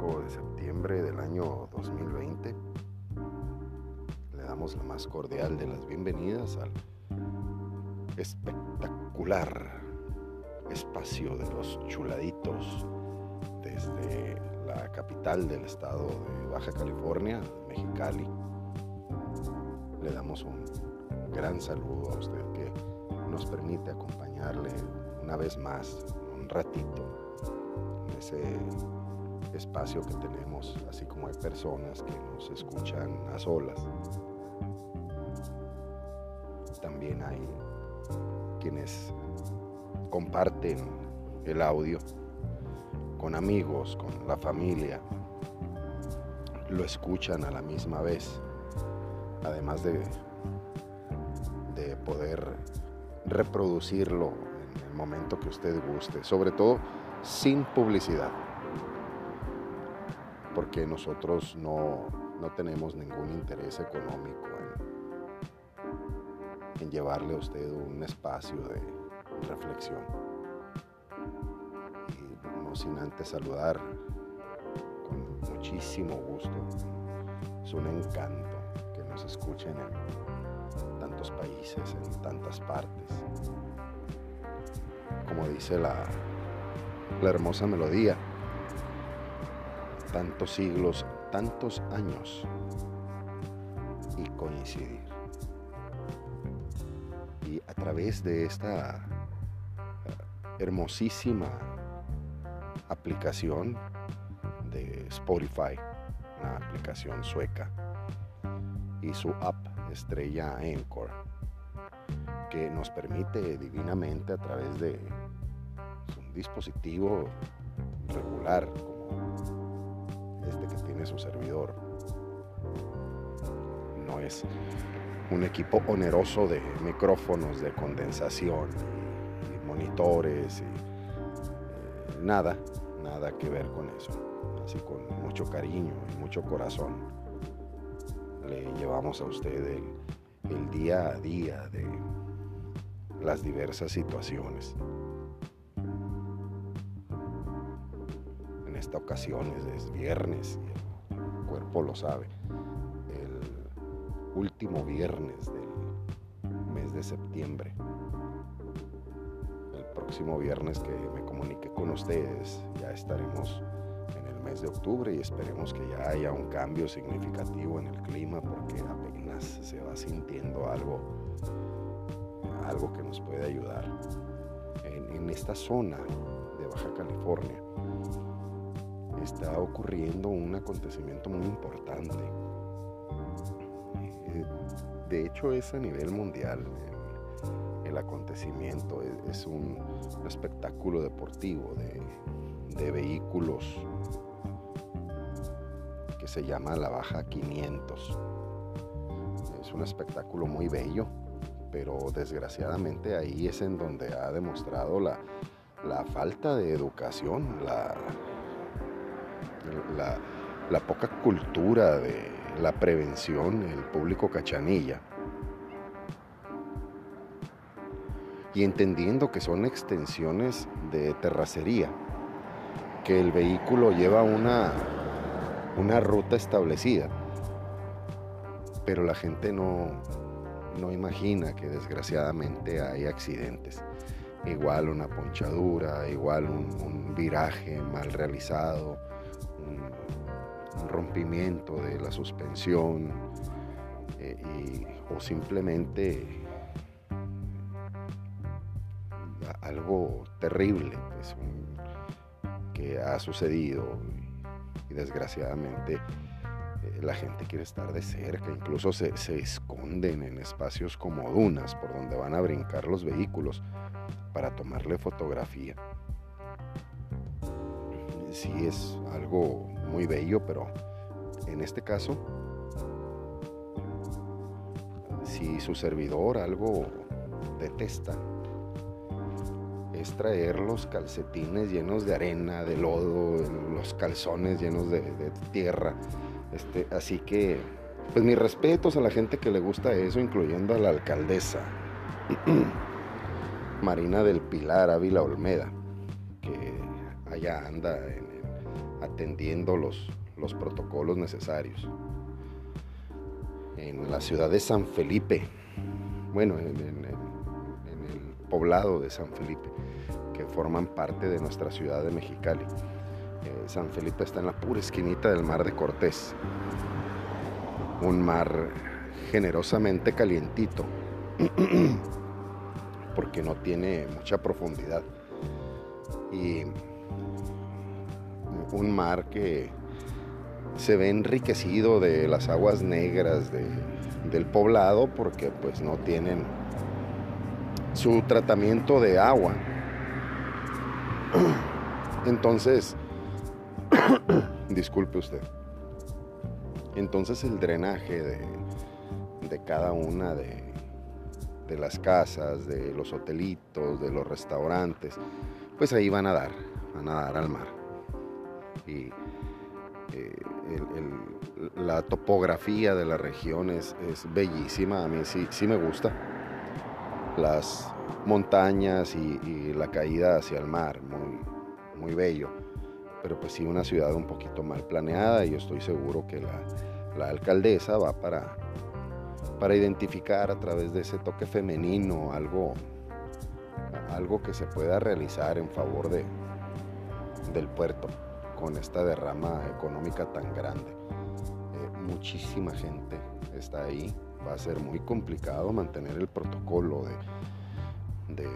5 de septiembre del año 2020. Le damos la más cordial de las bienvenidas al espectacular espacio de los chuladitos desde la capital del estado de Baja California, Mexicali. Le damos un gran saludo a usted que nos permite acompañarle una vez más un ratito en ese espacio que tenemos, así como hay personas que nos escuchan a solas. También hay quienes comparten el audio con amigos, con la familia, lo escuchan a la misma vez, además de, de poder reproducirlo en el momento que usted guste, sobre todo sin publicidad, porque nosotros no, tenemos ningún interés económico en, en llevarle a usted un espacio de reflexión. Y no sin antes saludar con muchísimo gusto. Es un encanto que nos escuchen en tantos países, en tantas partes. Como dice la, la hermosa melodía, tantos siglos, tantos años y coincidir. Y a través de esta eh, hermosísima aplicación de Spotify, una aplicación sueca, y su app estrella Anchor, que nos permite divinamente a través de un dispositivo regular como este que tiene su servidor. No es un equipo oneroso de micrófonos de condensación y monitores y eh, nada, nada que ver con eso. Así con mucho cariño y mucho corazón le llevamos a usted el, el día a día de las diversas situaciones. Esta ocasión es viernes y el cuerpo lo sabe. El último viernes del mes de septiembre. El próximo viernes que me comunique con ustedes ya estaremos en el mes de octubre y esperemos que ya haya un cambio significativo en el clima porque apenas se va sintiendo algo algo que nos puede ayudar. En, esta zona de Baja California está ocurriendo un acontecimiento muy importante. Eh, de hecho es a nivel mundial. El, acontecimiento es, un, espectáculo deportivo de, de vehículos que se llama la Baja 500. Es un espectáculo muy bello pero desgraciadamente ahí es en donde ha demostrado la, falta de educación, la, la, poca cultura de la prevención, el público cachanilla. Y entendiendo que son extensiones de terracería, que el vehículo lleva una, una ruta establecida, pero la gente no, no imagina que desgraciadamente hay accidentes. Igual una ponchadura, igual un, viraje mal realizado, rompimiento de la suspensión eh, o simplemente algo terrible pues, que ha sucedido y desgraciadamente la gente quiere estar de cerca, incluso se, esconden en espacios como dunas por donde van a brincar los vehículos para tomarle fotografía. Sí es algo muy bello, pero en este caso, si su servidor algo detesta, es traer los calcetines llenos de arena, de lodo, los calzones llenos de tierra este, así que, pues mis respetos a la gente que le gusta eso, incluyendo a la alcaldesa Marina del Pilar Ávila Olmeda, allá anda en atendiendo los, los protocolos necesarios. En la ciudad de San Felipe, bueno, en, el poblado de San Felipe, que forman parte de nuestra ciudad de Mexicali. Eh, San Felipe está en la pura esquinita del mar de Cortés, un mar generosamente calientito, porque no tiene mucha profundidad. Y un mar que se ve enriquecido de las aguas negras del poblado porque pues no tienen su tratamiento de agua. Entonces, disculpe usted. Entonces el drenaje de, de cada una de, de, las casas, de los hotelitos, de los restaurantes, pues ahí van a dar, van a dar al mar. Y eh, la topografía de la región es, bellísima, a mí sí, sí me gusta. Las montañas y, la caída hacia el mar, muy, muy bello. Pero pues sí, una ciudad un poquito mal planeada y yo estoy seguro que la, la alcaldesa va para, para identificar a través de ese toque femenino algo, algo que se pueda realizar en favor de, del puerto con esta derrama económica tan grande. Eh, muchísima gente está ahí. Va a ser muy complicado mantener el protocolo de, de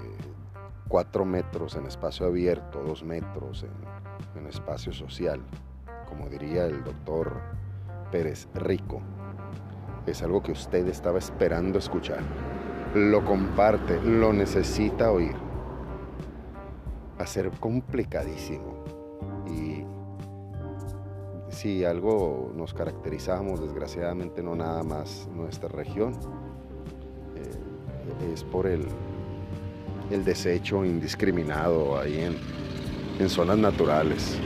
4 metros en espacio abierto, 2 metros en, en espacio social, como diría el doctor Pérez Rico. Es algo que usted estaba esperando escuchar. Lo comparte, lo necesita oír. Va a ser complicadísimo. Y si algo nos caracterizamos, desgraciadamente no nada más nuestra región, eh, es por el, el desecho indiscriminado ahí en, en zonas naturales.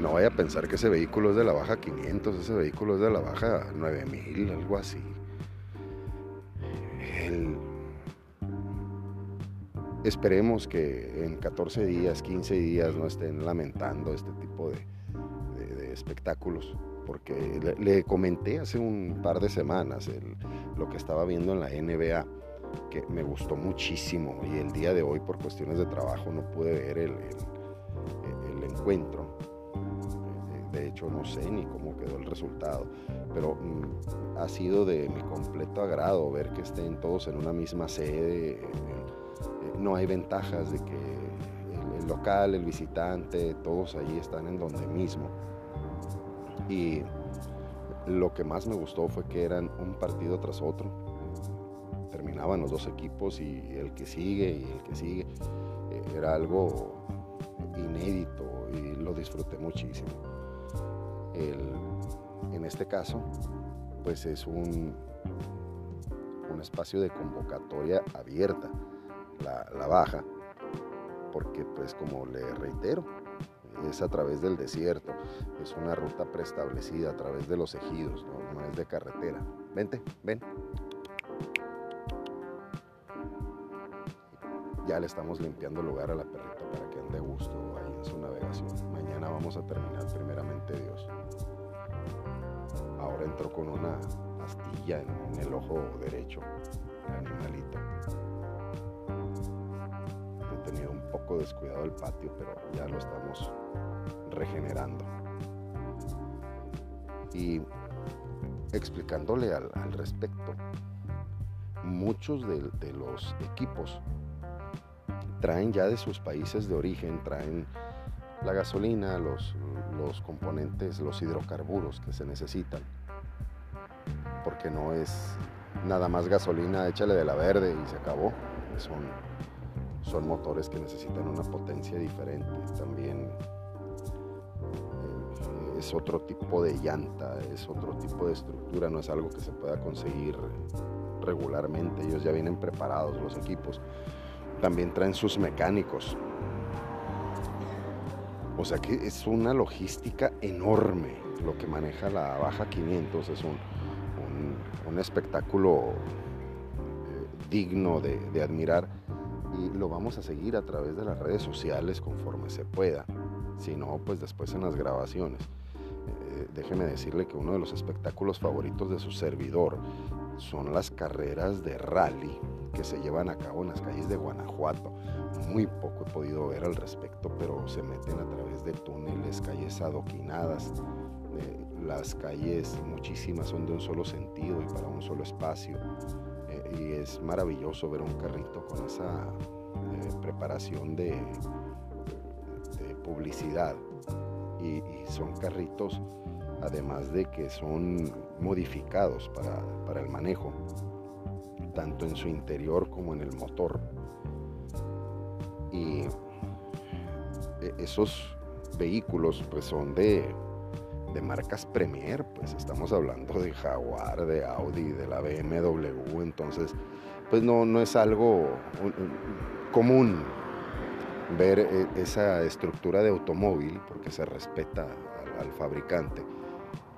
No vaya a pensar que ese vehículo es de la baja 500, ese vehículo es de la baja 9000, algo así. Esperemos que en 14 días, 15 días no estén lamentando este tipo de, espectáculos, porque le, comenté hace un par de semanas lo que estaba viendo en la NBA, que me gustó muchísimo y el día de hoy por cuestiones de trabajo no pude ver el, encuentro. De hecho no sé ni cómo quedó el resultado, pero mm, ha sido de mi completo agrado ver que estén todos en una misma sede no hay ventajas de que el, local, el visitante, todos allí están en donde mismo. Y lo que más me gustó fue que eran un partido tras otro. Terminaban los dos equipos y el que sigue y el que sigue. Eh, era algo inédito y lo disfruté muchísimo. en este caso, pues es un, un espacio de convocatoria abierta la, baja, porque pues como le reitero, es a través del desierto, es una ruta preestablecida a través de los ejidos, no, es de carretera. Vente, ven. Ya le estamos limpiando lugar a la perrita para que ande gusto ahí en su navegación. Mañana vamos a terminar primeramente Dios. Ahora entró con una astilla en el ojo derecho, el animalito tenido un poco descuidado el patio, pero ya lo estamos regenerando. Y explicándole al, respecto, muchos de, los equipos traen ya de sus países de origen, traen la gasolina, los, los componentes, los hidrocarburos que se necesitan, porque no es nada más gasolina, échale de la verde y se acabó. Son son motores que necesitan una potencia diferente. También eh, es otro tipo de llanta, es otro tipo de estructura, no es algo que se pueda conseguir regularmente. Ellos ya vienen preparados, los equipos. También traen sus mecánicos. O sea que es una logística enorme lo que maneja la Baja 500. Es un, espectáculo eh, digno de admirar y lo vamos a seguir a través de las redes sociales conforme se pueda. Si no, pues después en las grabaciones. Eh, déjeme decirle que uno de los espectáculos favoritos de su servidor son las carreras de rally que se llevan a cabo en las calles de Guanajuato. Muy poco he podido ver al respecto, pero se meten a través de túneles, calles adoquinadas. Eh, las calles, muchísimas, son de un solo sentido y para un solo espacio. Eh, y es maravilloso ver un carrito con esa eh, preparación de, publicidad. Y, son carritos, además de que son modificados para, para el manejo, tanto en su interior como en el motor. Y e, esos vehículos pues son de de marcas Premier, pues estamos hablando de Jaguar, de Audi, de la BMW, entonces pues no, no es algo común ver e, esa estructura de automóvil porque se respeta al, fabricante,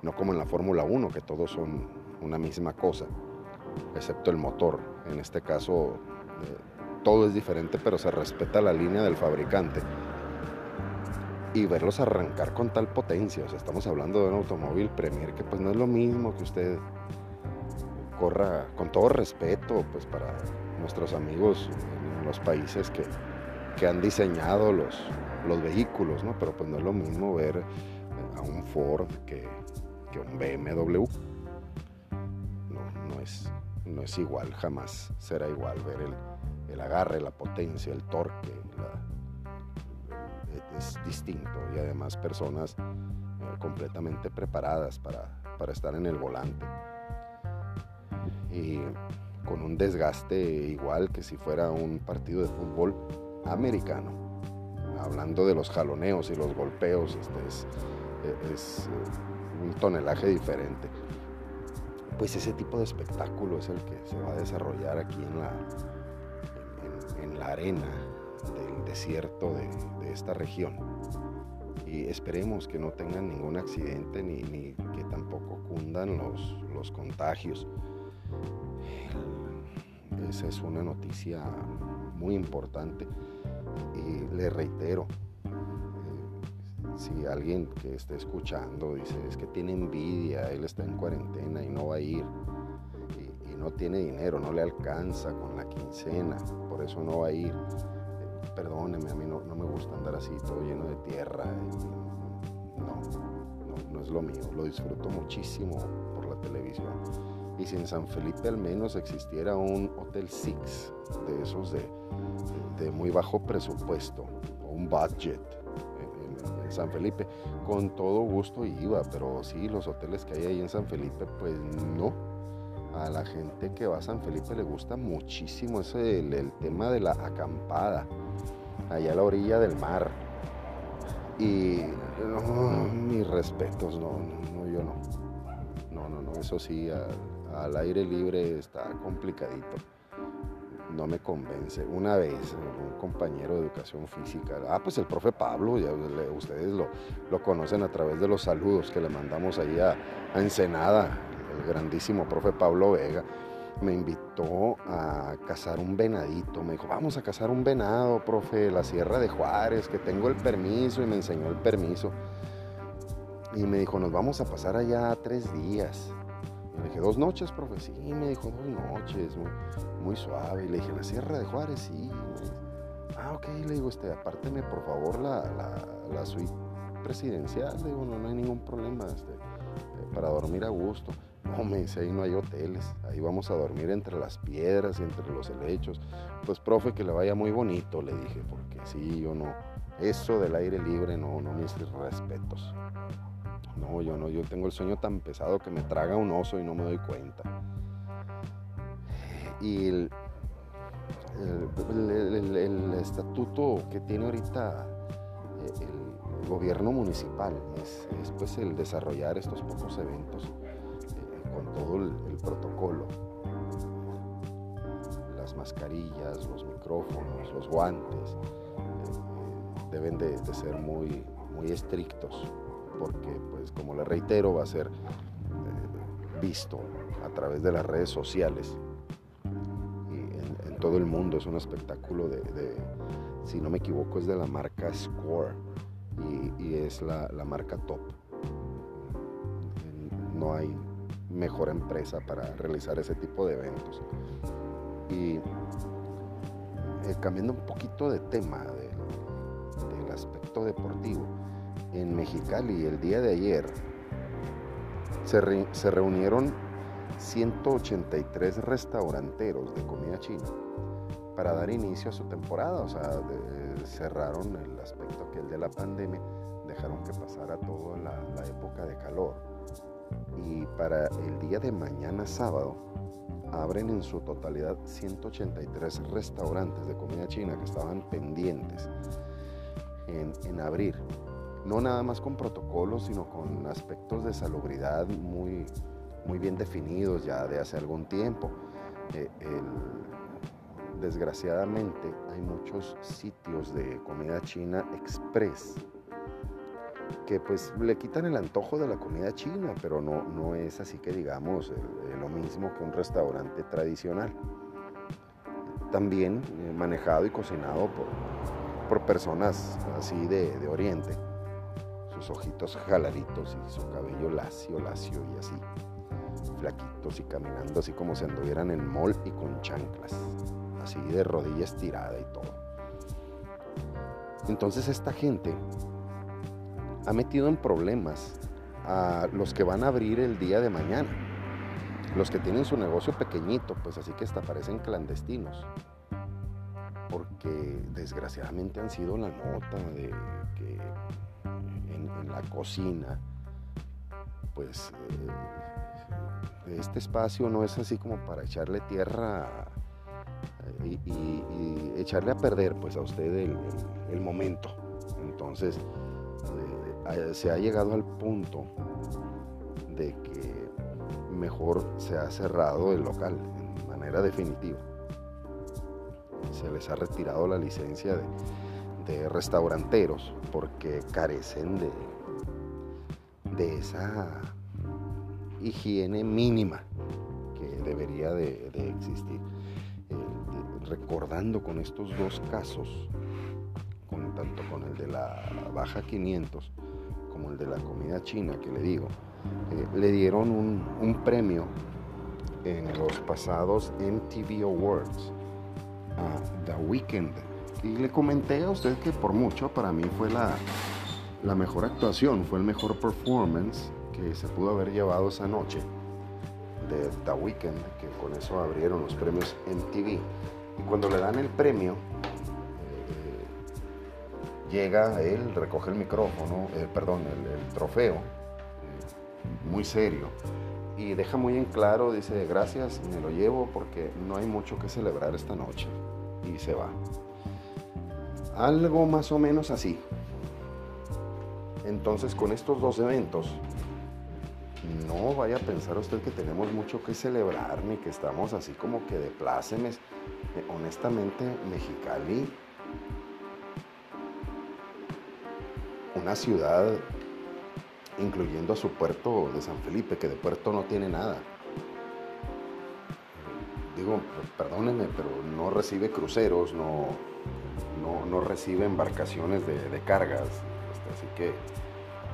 no como en la Fórmula 1 que todos son una misma cosa, excepto el motor, en este caso eh, todo es diferente pero se respeta la línea del fabricante y verlos arrancar con tal potencia. O sea, estamos hablando de un automóvil Premier que pues no es lo mismo que usted corra con todo respeto pues para nuestros amigos en los países que, han diseñado los, los vehículos, ¿no? Pero pues no es lo mismo ver eh, a un Ford que, que un BMW. No, no, es, no es igual, jamás será igual ver el, el agarre, la potencia, el torque, la, es distinto y además personas eh, completamente preparadas para, estar en el volante. Y con un desgaste igual que si fuera un partido de fútbol americano. Hablando de los jaloneos y los golpeos, este es, eh, un tonelaje diferente. Pues ese tipo de espectáculo es el que se va a desarrollar aquí en la, en la arena desierto de, esta región. Y esperemos que no tengan ningún accidente ni, que tampoco cundan los, los contagios. Esa es una noticia muy importante y le reitero, eh, si alguien que esté escuchando dice es que tiene envidia, él está en cuarentena y no va a ir y, y no tiene dinero, no le alcanza con la quincena, por eso no va a ir perdóneme, a mí no, me gusta andar así todo lleno de tierra. no, no, es lo mío. Lo disfruto muchísimo por la televisión. Y si en San Felipe al menos existiera un Hotel Six, de esos de, muy bajo presupuesto, un budget en, en, San Felipe, con todo gusto iba, pero sí, los hoteles que hay ahí en San Felipe, pues no a la gente que va a San Felipe le gusta muchísimo ese, el, tema de la acampada, allá a la orilla del mar. Y mis respetos, no, no, yo no. No, no, no, eso sí, al aire libre está complicadito. No me convence. Una vez, un compañero de educación física, ah, pues el profe Pablo, ya ustedes lo, lo conocen a través de los saludos que le mandamos ahí a Ensenada, el grandísimo profe Pablo Vega, me invitó a cazar un venadito. Me dijo, vamos a cazar un venado, profe, la Sierra de Juárez, que tengo el permiso y me enseñó el permiso. Y me dijo, nos vamos a pasar allá tres días. Y le dije, dos noches, profe. Sí, me dijo, dos noches, muy, suave. Le dije, la Sierra de Juárez, sí. ah, ok, le digo, este, apárteme por favor la, la, suite presidencial. Le digo, no, no hay ningún problema este, eh, para dormir a gusto. No, me dice, ahí no hay hoteles, ahí vamos a dormir entre las piedras y entre los helechos. Pues, profe, que le vaya muy bonito, le dije, porque sí, yo no, eso del aire libre, no, no, mis respetos. No, yo no, yo tengo el sueño tan pesado que me traga un oso y no me doy cuenta. Y el, estatuto que tiene ahorita eh, el, gobierno municipal es, es pues el desarrollar estos pocos eventos todo el, protocolo. Las mascarillas, los micrófonos, los guantes, eh, deben de, ser muy, muy estrictos, porque pues como le reitero, va a ser eh, visto a través de las redes sociales y en, todo el mundo. Es un espectáculo de, si no me equivoco, es de la marca Score y, es la, marca top. No hay mejor empresa para realizar ese tipo de eventos. Y eh, cambiando un poquito de tema del aspecto deportivo, en Mexicali el día de ayer se, se reunieron 183 restauranteros de comida china para dar inicio a su temporada. O sea, cerraron el aspecto aquel de la pandemia, dejaron que pasara toda la, época de calor. Y para el día de mañana sábado abren en su totalidad 183 restaurantes de comida china que estaban pendientes en, abrir. No nada más con protocolos, sino con aspectos de salubridad muy, muy bien definidos ya de hace algún tiempo. Eh, desgraciadamente hay muchos sitios de comida china express que pues le quitan el antojo de la comida china, pero no, no es así que digamos lo mismo que un restaurante tradicional. También eh, manejado y cocinado por, por personas así de, de Oriente, sus ojitos jaladitos y su cabello lacio, lacio y así flaquitos y caminando así como si anduvieran en mall y con chanclas, así de rodillas estirada y todo. Entonces esta gente ha metido en problemas a los que van a abrir el día de mañana. Los que tienen su negocio pequeñito, pues así que hasta parecen clandestinos. Porque desgraciadamente han sido la nota de que en, la cocina, pues eh, este espacio no es así como para echarle tierra eh, y, echarle a perder pues a usted el, momento. Entonces se ha llegado al punto de que mejor se ha cerrado el local de manera definitiva. Se les ha retirado la licencia de, de restauranteros porque carecen de, de esa higiene mínima que debería de, existir. Eh, recordando con estos dos casos, con, tanto con el de la baja 500 como el de la comida china que le digo, eh, le dieron un, un, premio en los pasados MTV Awards a The Weeknd. Y le comenté a usted que por mucho para mí fue la, la mejor actuación, fue el mejor performance que se pudo haber llevado esa noche de The Weeknd, que con eso abrieron los premios MTV. Y cuando le dan el premio, llega él, recoge el micrófono, eh, perdón, el, trofeo, eh, muy serio, y deja muy en claro, dice, gracias, me lo llevo porque no hay mucho que celebrar esta noche. Y se va. Algo más o menos así. Entonces con estos dos eventos, no vaya a pensar usted que tenemos mucho que celebrar ni que estamos así como que de plácemes. Eh, honestamente, Mexicali, una ciudad, incluyendo a su puerto de San Felipe, que de puerto no tiene nada. Digo, perdónenme, pero no recibe cruceros, no, no, recibe embarcaciones de, de cargas. Este, así que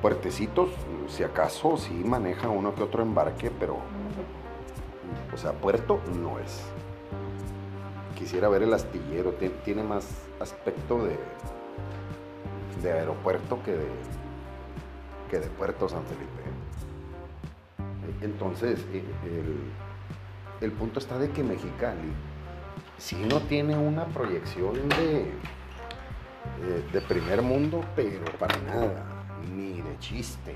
puertecitos, si acaso sí maneja uno que otro embarque, pero, o sea, puerto no es. Quisiera ver el astillero, tiene más aspecto de, de aeropuerto que de, que de puerto San Felipe. Entonces, eh, el, el punto está de que Mexicali, si no tiene una proyección de, de primer mundo, pero para nada ni de chiste.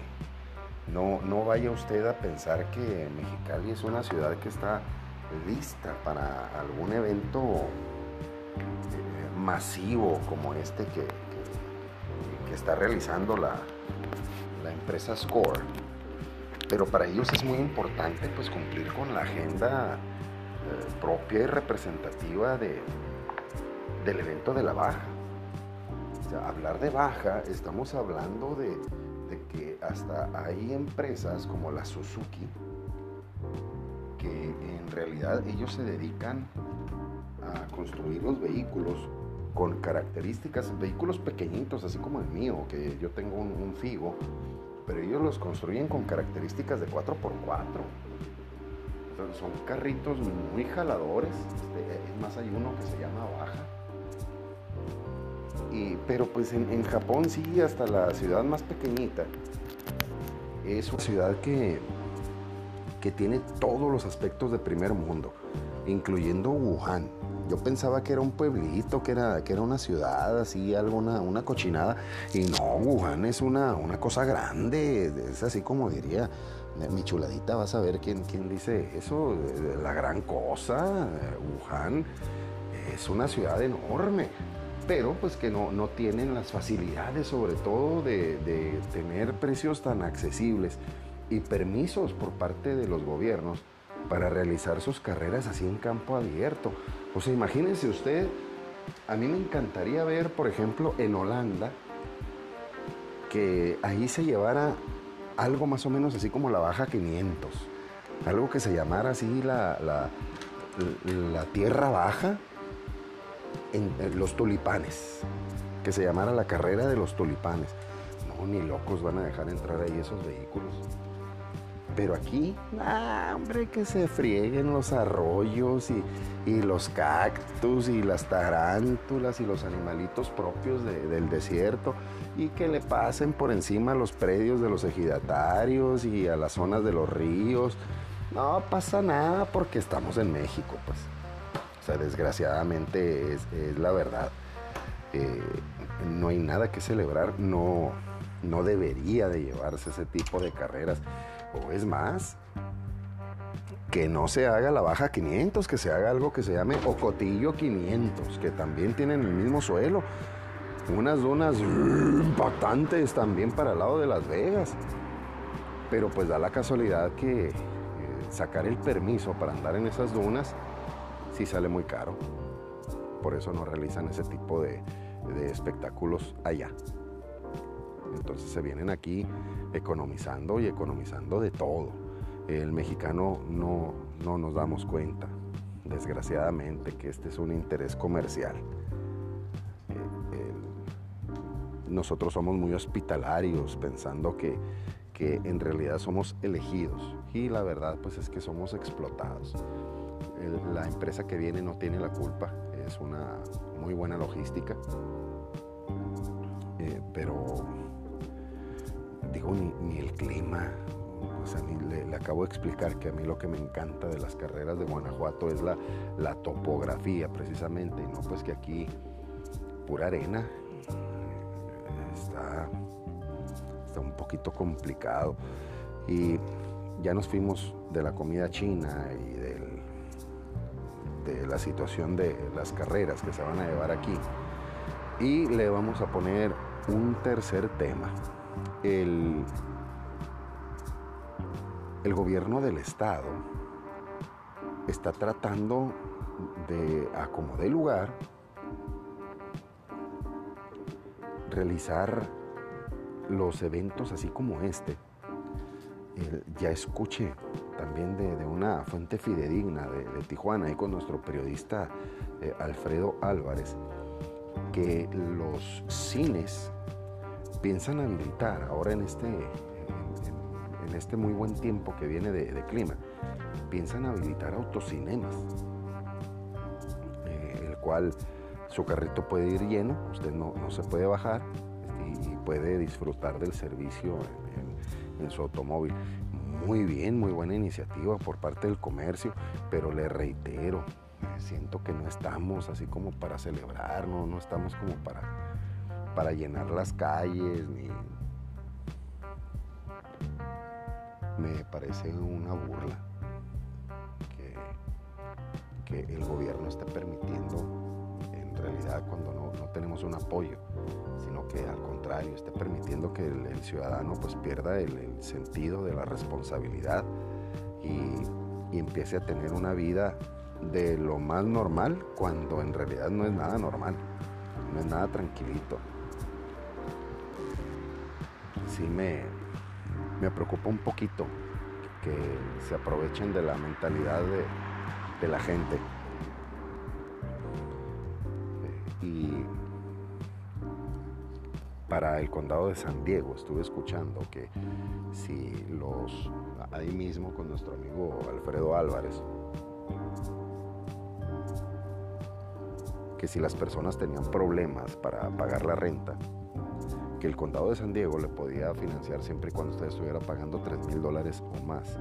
No, no vaya usted a pensar que Mexicali es una ciudad que está lista para algún evento eh, masivo como este que, está realizando la, la, empresa Score. Pero para ellos es muy importante pues cumplir con la agenda eh, propia y representativa de, del evento de la baja hablar de baja, estamos hablando de, que hasta hay empresas como la Suzuki que en realidad ellos se dedican a construir los vehículos con características, vehículos pequeñitos, así como el mío, que yo tengo un, Figo, pero ellos los construyen con características de 4x4. son carritos muy jaladores. Este, es más, hay uno que se llama Baja. Y, pero pues en, en Japón sí, hasta la ciudad más pequeñita, es una ciudad que, que tiene todos los aspectos de primer mundo, incluyendo Wuhan. Yo pensaba que era un pueblito, que era, que era una ciudad, así, alguna una cochinada. Y no, Wuhan es una, una cosa grande, es así como diría mi chuladita, vas a ver quién, quién dice eso, la gran cosa. Wuhan es una ciudad enorme, pero pues que no, no tienen las facilidades, sobre todo de, de tener precios tan accesibles y permisos por parte de los gobiernos para realizar sus carreras así en campo abierto. O sea, imagínense usted, a mí me encantaría ver, por ejemplo, en Holanda, que ahí se llevara algo más o menos así como la Baja 500, algo que se llamara así la, la, Tierra Baja en, los tulipanes, que se llamara la carrera de los tulipanes. No, ni locos van a dejar entrar ahí esos vehículos. Pero aquí, hombre, que se frieguen los arroyos y, los cactus y las tarántulas y los animalitos propios del desierto y que le pasen por encima los predios de los ejidatarios y a las zonas de los ríos. No pasa nada porque estamos en México, pues. O sea, desgraciadamente es, la verdad. Eh, no hay nada que celebrar, no, no debería de llevarse ese tipo de carreras. O es más, que no se haga la baja 500, que se haga algo que se llame Ocotillo 500, que también tienen el mismo suelo. Unas dunas impactantes también para el lado de Las Vegas. Pero pues da la casualidad que eh, sacar el permiso para andar en esas dunas sí sale muy caro. Por eso no realizan ese tipo de espectáculos allá. Entonces se vienen aquí economizando y economizando de todo. El mexicano no, no nos damos cuenta, desgraciadamente, que este es un interés comercial. Eh, nosotros somos muy hospitalarios pensando que, que en realidad somos elegidos y la verdad pues es que somos explotados. la empresa que viene no tiene la culpa, es una muy buena logística, eh, pero digo, ni, el clima. O sea, le, acabo de explicar que a mí lo que me encanta de las carreras de Guanajuato es la, la topografía precisamente, no pues que aquí pura arena está, está un poquito complicado. Y ya nos fuimos de la comida china y del, de la situación de las carreras que se van a llevar aquí. Y le vamos a poner un tercer tema el, el gobierno del Estado está tratando de, acomodar lugar, realizar los eventos así como este. ya escuché también de, una fuente fidedigna de, Tijuana, y con nuestro periodista eh, Alfredo Álvarez, que los cines piensan habilitar ahora en este, en, este muy buen tiempo que viene de, clima, piensan habilitar autocinemas, eh, el cual su carrito puede ir lleno, usted no, se puede bajar y, puede disfrutar del servicio en, su automóvil. Muy bien, muy buena iniciativa por parte del comercio, pero le reitero, siento que no estamos así como para celebrar, no, no estamos como para para llenar las calles, ni... Me parece una burla que, el gobierno esté permitiendo, en realidad cuando no, no, tenemos un apoyo, sino que al contrario, esté permitiendo que el, ciudadano pues pierda el, sentido de la responsabilidad y, y empiece a tener una vida de lo más normal cuando en realidad no es nada normal, no es nada tranquilito sí me, me preocupa un poquito que se aprovechen de la mentalidad de, la gente. Y para el condado de San Diego estuve escuchando que si los, ahí mismo con nuestro amigo Alfredo Álvarez, que si las personas tenían problemas para pagar la renta, que el condado de San Diego le podía financiar siempre y cuando usted estuviera pagando 3 mil dólares o más.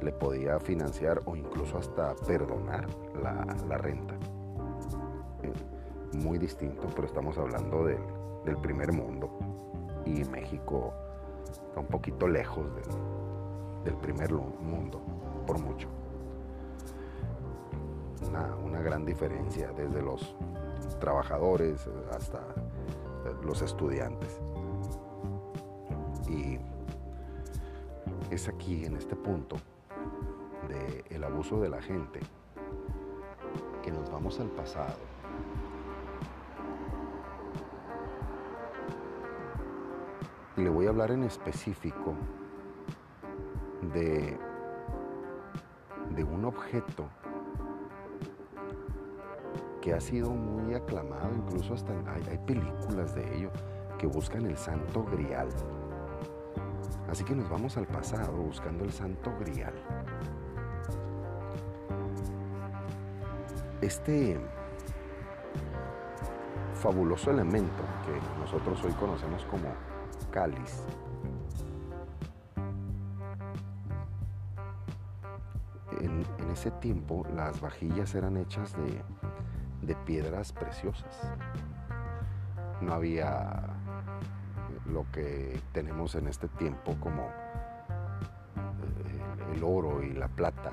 Le podía financiar o incluso hasta perdonar la, renta. Eh, muy distinto, pero estamos hablando del, primer mundo. Y México está un poquito lejos del, primer mundo, por mucho. una gran diferencia desde los trabajadores hasta los estudiantes. Y es aquí, en este punto, del el abuso de la gente, que nos vamos al pasado. Y le voy a hablar en específico de, de un objeto que ha sido muy aclamado, incluso hasta hay, películas de ello que buscan el santo grial. Así que nos vamos al pasado buscando el santo grial. Este fabuloso elemento que nosotros hoy conocemos como cáliz, en, en ese tiempo las vajillas eran hechas de de piedras preciosas. No había lo que tenemos en este tiempo como eh, el, oro y la plata.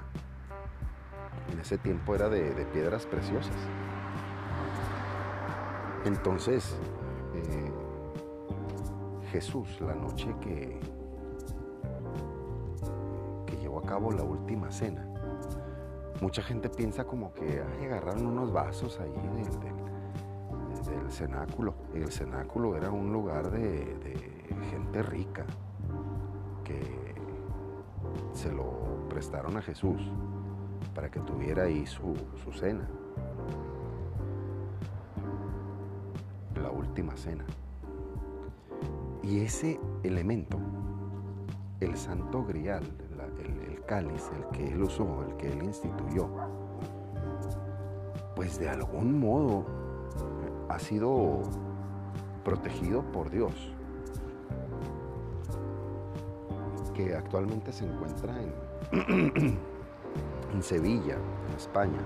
En ese tiempo era de, piedras preciosas. Entonces, eh, Jesús, la noche que, que llevó a cabo la última cena, mucha gente piensa como que agarraron unos vasos ahí del, cenáculo. el cenáculo era un lugar de, gente rica que se lo prestaron a Jesús para que tuviera ahí su, su cena. La última cena. Y ese elemento, el santo grial, cáliz, el que él usó, el que él instituyó, pues de algún modo ha sido protegido por Dios, que actualmente se encuentra en, en Sevilla, en España.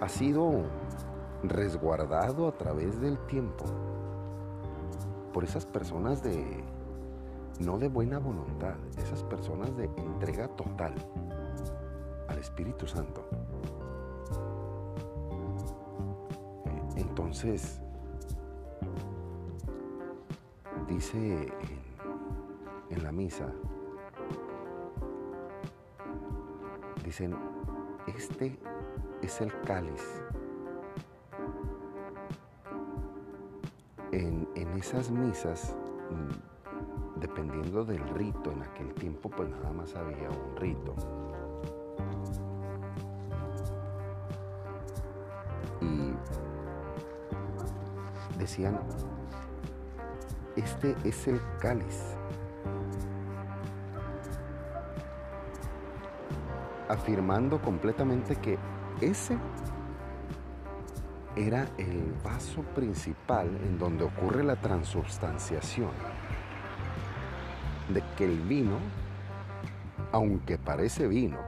Ha sido resguardado a través del tiempo por esas personas de, no de buena voluntad, esas personas de entrega total al Espíritu Santo. Eh, entonces, dice en, en la misa, dicen, este es el cáliz en, esas misas, mm, dependiendo del rito, en aquel tiempo pues nada más había un rito. Y decían, este es el cáliz. Afirmando completamente que ese era el vaso principal en donde ocurre la transubstanciación de que el vino, aunque parece vino,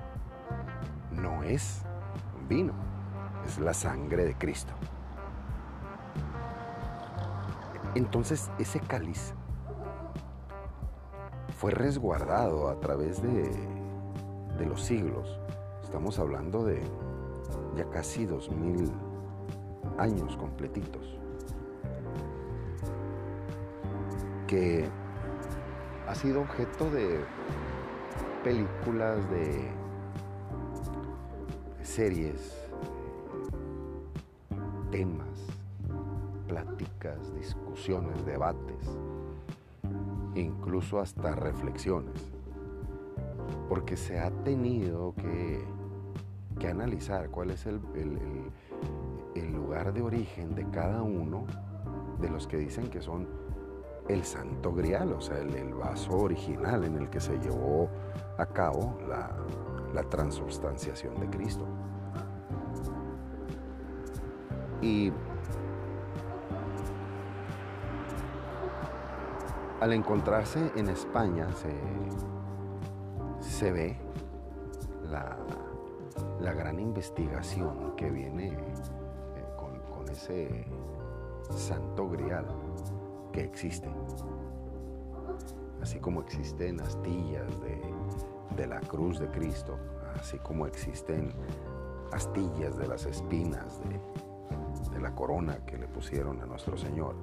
no es vino, es la sangre de Cristo. Entonces ese cáliz fue resguardado a través de, de los siglos. Estamos hablando de ya casi dos mil años completitos, que ha sido objeto de películas, de series, temas, pláticas, discusiones, debates, incluso hasta reflexiones, porque se ha tenido que que analizar cuál es el, el lugar de origen de cada uno de los que dicen que son el santo grial, o sea, el, vaso original en el que se llevó a cabo la, la transubstanciación de Cristo. Y al encontrarse en España se, se ve la, la, gran investigación que viene ese santo grial que existen. Así como existen astillas de, la cruz de Cristo, así como existen astillas de las espinas de, de la corona que le pusieron a nuestro Señor.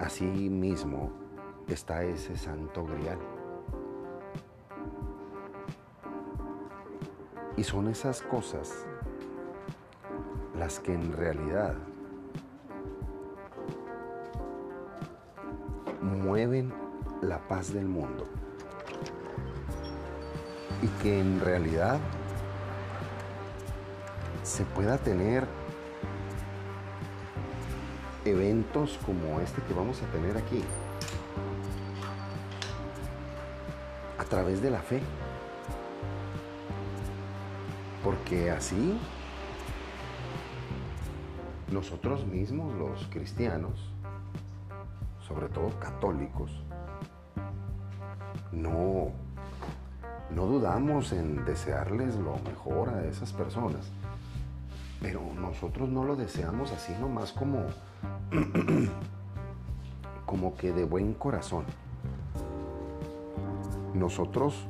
Así mismo está ese santo grial. Y son esas cosas las que en realidad mueven la paz del mundo y que en realidad se pueda tener eventos como este que vamos a tener aquí a través de la fe. Porque así nosotros mismos, los cristianos, sobre todo católicos, no, no dudamos en desearles lo mejor a esas personas, pero nosotros no lo deseamos así nomás como, como que de buen corazón. Nosotros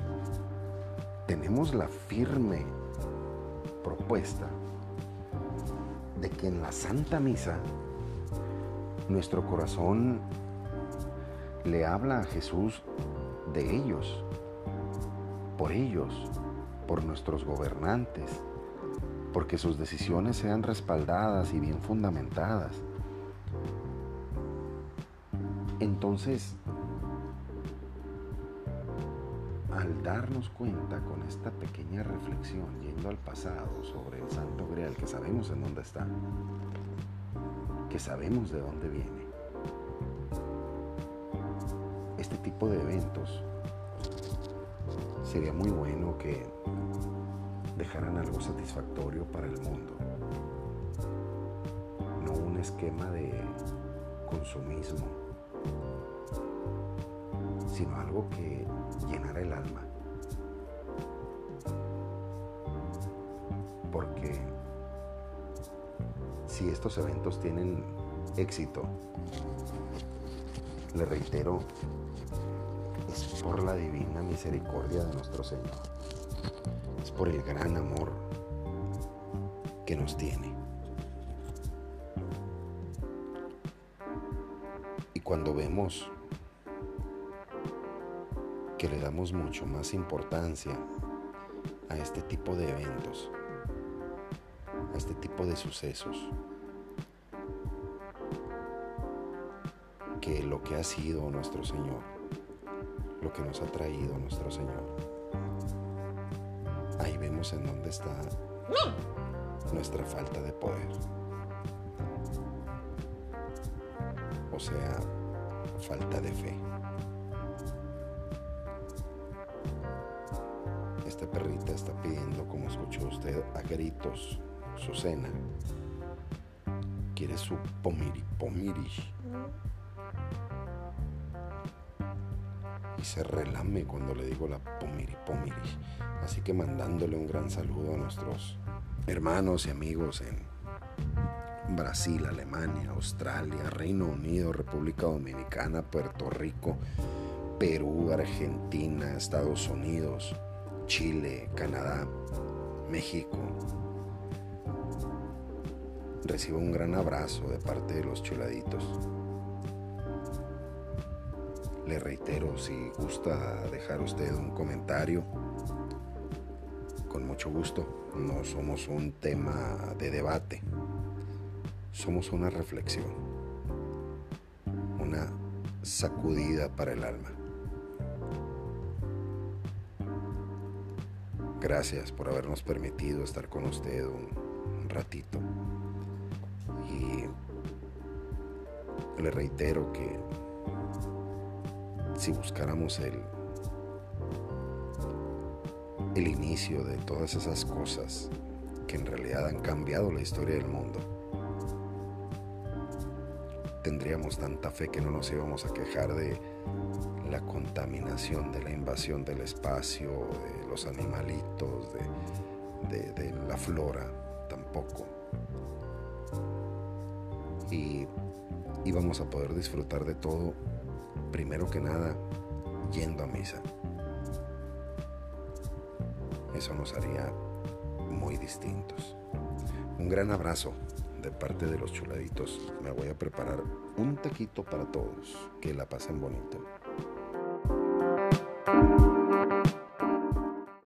tenemos la firme propuesta de que en la Santa Misa nuestro corazón le habla a Jesús de ellos, por ellos, por nuestros gobernantes, porque sus decisiones sean respaldadas y bien fundamentadas. Entonces, darnos cuenta con esta pequeña reflexión, yendo al pasado sobre el Santo Grial, que sabemos en dónde está, que sabemos de dónde viene, este tipo de eventos, sería muy bueno que dejaran algo satisfactorio para el mundo, no un esquema de consumismo, sino algo que llenara el alma. Si estos eventos tienen éxito, le reitero, es por la divina misericordia de nuestro Señor. Es por el gran amor que nos tiene. Y cuando vemos que le damos mucho más importancia a este tipo de eventos, este tipo de sucesos, que lo que ha sido nuestro Señor lo que nos ha traído nuestro Señor. Ahí vemos en dónde está nuestra falta de poder. O sea, falta de fe. Esta perrita está pidiendo, como escuchó usted, a gritos su cena. Quiere su pomiri, pomiri y se relame cuando le digo la pomiri pomiri. Así que mandándole un gran saludo a nuestros hermanos y amigos en Brasil, Alemania, Australia, Reino Unido, República Dominicana, Puerto Rico, Perú, Argentina, Estados Unidos, Chile, Canadá, México. Recibo un gran abrazo de parte de los chuladitos. Le reitero, si gusta dejar usted un comentario, con mucho gusto. No somos un tema de debate, somos una reflexión, una sacudida para el alma. Gracias por habernos permitido estar con usted un, ratito. Le reitero que si buscáramos el, el inicio de todas esas cosas que en realidad han cambiado la historia del mundo, tendríamos tanta fe que no nos íbamos a quejar de la contaminación, de la invasión del espacio, de los animalitos, de, la flora, tampoco. Y íbamos a poder disfrutar de todo, primero que nada, yendo a misa. Eso nos haría muy distintos. Un gran abrazo de parte de los chuladitos. Me voy a preparar un taquito para todos. Que la pasen bonito.